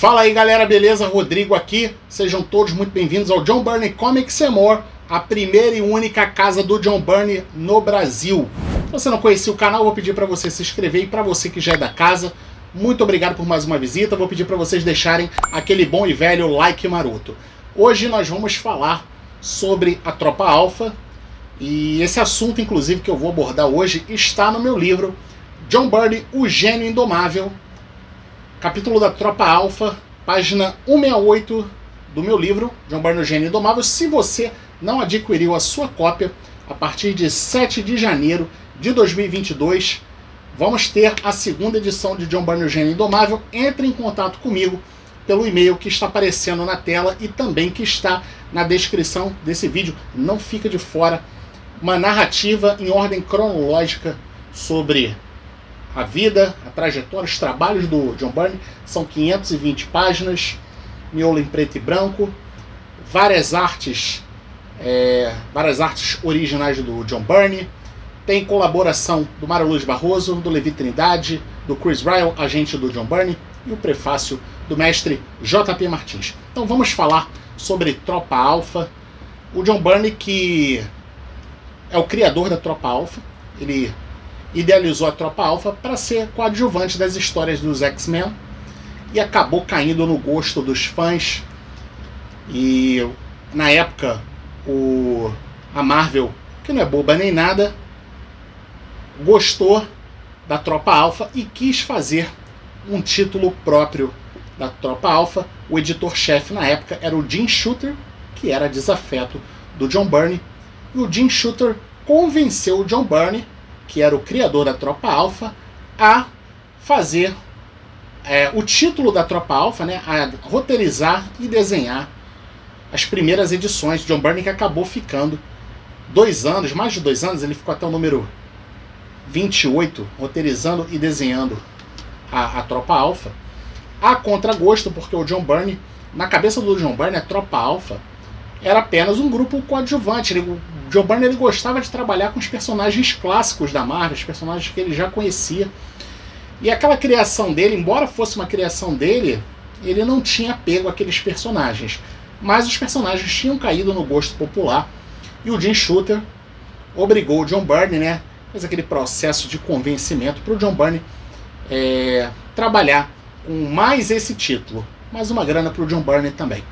Fala aí galera, beleza? Rodrigo aqui. Sejam todos muito bem-vindos ao John Burney Comics and More, a primeira e única casa do John Burney no Brasil. Se você não conhecia o canal, vou pedir para você se inscrever e para você que já é da casa, muito obrigado por mais uma visita. Vou pedir para vocês deixarem aquele bom e velho like maroto. Hoje nós vamos falar sobre a Tropa Alpha e esse assunto, inclusive, que eu vou abordar hoje está no meu livro John Burney, o Gênio Indomável, capítulo da Tropa Alpha, página 168 do meu livro John Burney, o Gênio Indomável. Se você não adquiriu a sua cópia, a partir de 7 de janeiro de 2022, vamos ter a segunda edição de John Burney, o Gênio Indomável. Entre em contato comigo pelo e-mail que está aparecendo na tela e também que está na descrição desse vídeo. Não fica de fora uma narrativa em ordem cronológica sobre a vida, a trajetória, os trabalhos do John Byrne. São 520 páginas, miolo em preto e branco, várias artes, é, várias artes originais do John Byrne. Tem colaboração do Mário Luiz Barroso, do Levi Trindade, do Chris Ryle, agente do John Byrne, e o prefácio do mestre J.P. Martins. Então vamos falar sobre Tropa Alpha. O John Burney, que é o criador da Tropa Alpha, ele idealizou a Tropa Alpha para ser coadjuvante das histórias dos X-Men e acabou caindo no gosto dos fãs. E na época, o, a Marvel, que não é boba nem nada, gostou da Tropa Alpha e quis fazer um título próprio da Tropa Alpha. O editor-chefe na época era o Jim Shooter, que era desafeto do John Byrne. E o Jim Shooter convenceu o John Byrne, que era o criador da Tropa Alpha, a fazer é, o título da Tropa Alpha, né, a roteirizar e desenhar as primeiras edições. John Byrne que acabou ficando dois anos, mais de dois anos, ele ficou até o número 28, roteirizando e desenhando a, a Tropa Alpha. A contragosto, porque o John Byrne, na cabeça do John Byrne, a Tropa Alpha era apenas um grupo coadjuvante. Ele, o John Byrne ele gostava de trabalhar com os personagens clássicos da Marvel, os personagens que ele já conhecia. E aquela criação dele, embora fosse uma criação dele, ele não tinha apego àqueles personagens. Mas os personagens tinham caído no gosto popular. E o Jim Shooter obrigou o John Byrne, né? Fez aquele processo de convencimento para o John Byrne é, trabalhar com mais esse título. Mais uma grana para o John Byrne também.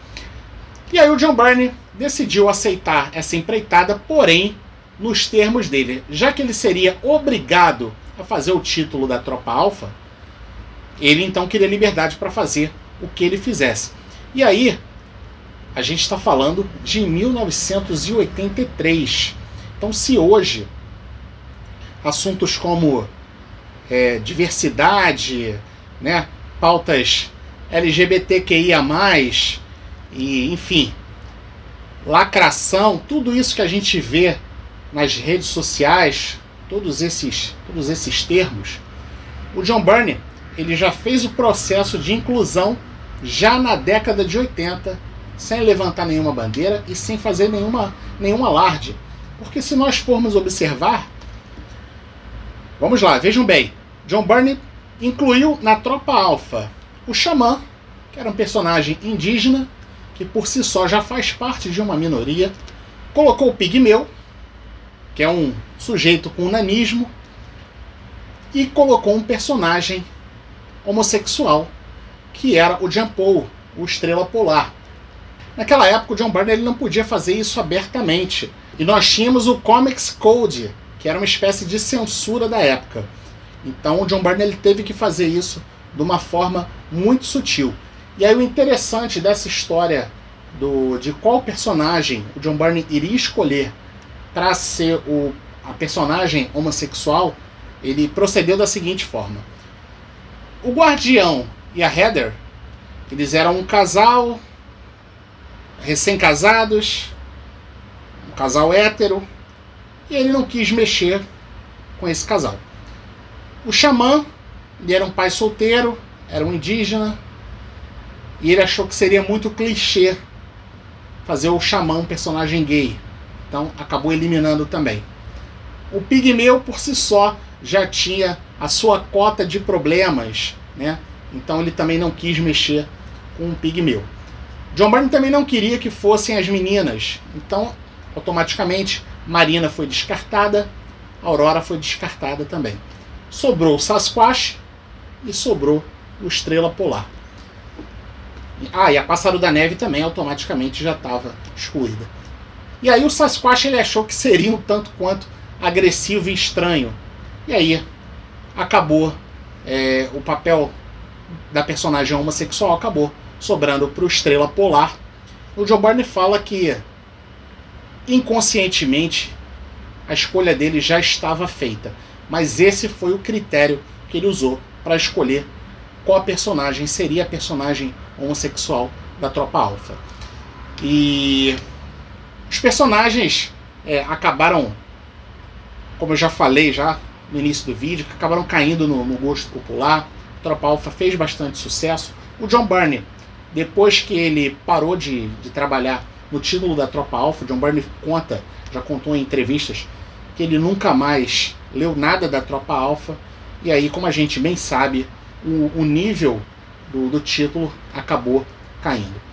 E aí o John Byrne decidiu aceitar essa empreitada, porém nos termos dele, já que ele seria obrigado a fazer o título da Tropa Alpha, ele então queria liberdade para fazer o que ele fizesse. E aí a gente está falando de 1983. Então, se hoje assuntos como é, diversidade, né, pautas LGBTQIA, e, enfim, lacração, tudo isso que a gente vê nas redes sociais, todos esses, todos esses termos, o John Byrne ele já fez o processo de inclusão já na década de 80, sem levantar nenhuma bandeira e sem fazer nenhuma, nenhum alarde. Porque se nós formos observar, vamos lá, vejam bem, John Byrne incluiu na tropa alfa o Xamã, que era um personagem indígena, que por si só já faz parte de uma minoria. Colocou o Pigmeu, que é um sujeito com nanismo, e colocou um personagem homossexual, que era o Jean Paul, o Estrela Polar. Naquela época, o John Byrne ele não podia fazer isso abertamente. E nós tínhamos o Comics Code, que era uma espécie de censura da época. Então o John Byrne ele teve que fazer isso de uma forma muito sutil. E aí o interessante dessa história do, de qual personagem o John Byrne iria escolher para ser o, a personagem homossexual, ele procedeu da seguinte forma. O Guardião e a Heather, eles eram um casal recém-casados, um casal hétero, e ele não quis mexer com esse casal. O xamã, ele era um pai solteiro, era um indígena, e ele achou que seria muito clichê fazer o xamã um personagem gay. Então acabou eliminando também. O pigmeu por si só já tinha a sua cota de problemas, né? Então ele também não quis mexer com o pigmeu. John Byrne também não queria que fossem as meninas. Então, automaticamente, Marina foi descartada, Aurora foi descartada também. Sobrou o Sasquatch e sobrou o Estrela Polar. Ah, e a Pássaro da Neve também automaticamente já estava excluída. E aí o Sasquatch ele achou que seria um tanto quanto agressivo e estranho. E aí acabou é, o papel da personagem homossexual acabou sobrando para o Estrela Polar. O John Barney fala que inconscientemente a escolha dele já estava feita, mas esse foi o critério que ele usou para escolher qual personagem seria a personagem homossexual da Tropa Alpha. E os personagens é, acabaram, como eu já falei já no início do vídeo, acabaram caindo no, no gosto popular. A Tropa Alpha fez bastante sucesso. O John Byrne, depois que ele parou de, de trabalhar no título da Tropa Alpha, John Byrne conta, já contou em entrevistas, que ele nunca mais leu nada da Tropa Alpha. E aí, como a gente bem sabe, o, o nível do, do título acabou caindo.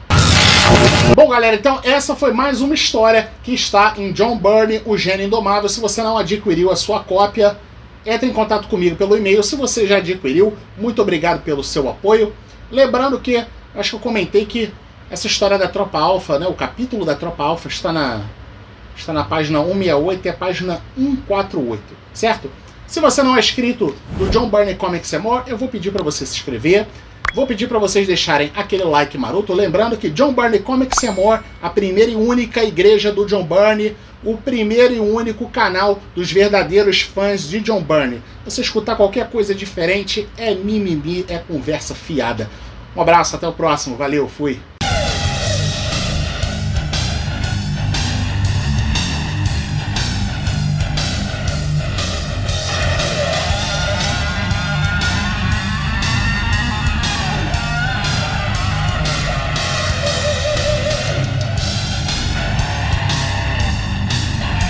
Bom, galera, então essa foi mais uma história que está em John Byrne, O Gênio Indomável. Se você não adquiriu a sua cópia, entre em contato comigo pelo e-mail. Se você já adquiriu, muito obrigado pelo seu apoio. Lembrando que, acho que eu comentei que essa história da Tropa Alpha, né, o capítulo da Tropa Alpha está na, está na página 168 e a página 148, certo? Se você não é inscrito do John Byrne Comics More, eu vou pedir para você se inscrever. Vou pedir para vocês deixarem aquele like maroto, lembrando que John Byrne Comics More, a primeira e única igreja do John Byrne, o primeiro e único canal dos verdadeiros fãs de John Byrne. Você escutar qualquer coisa diferente é mimimi, é conversa fiada. Um abraço, até o próximo, valeu, fui.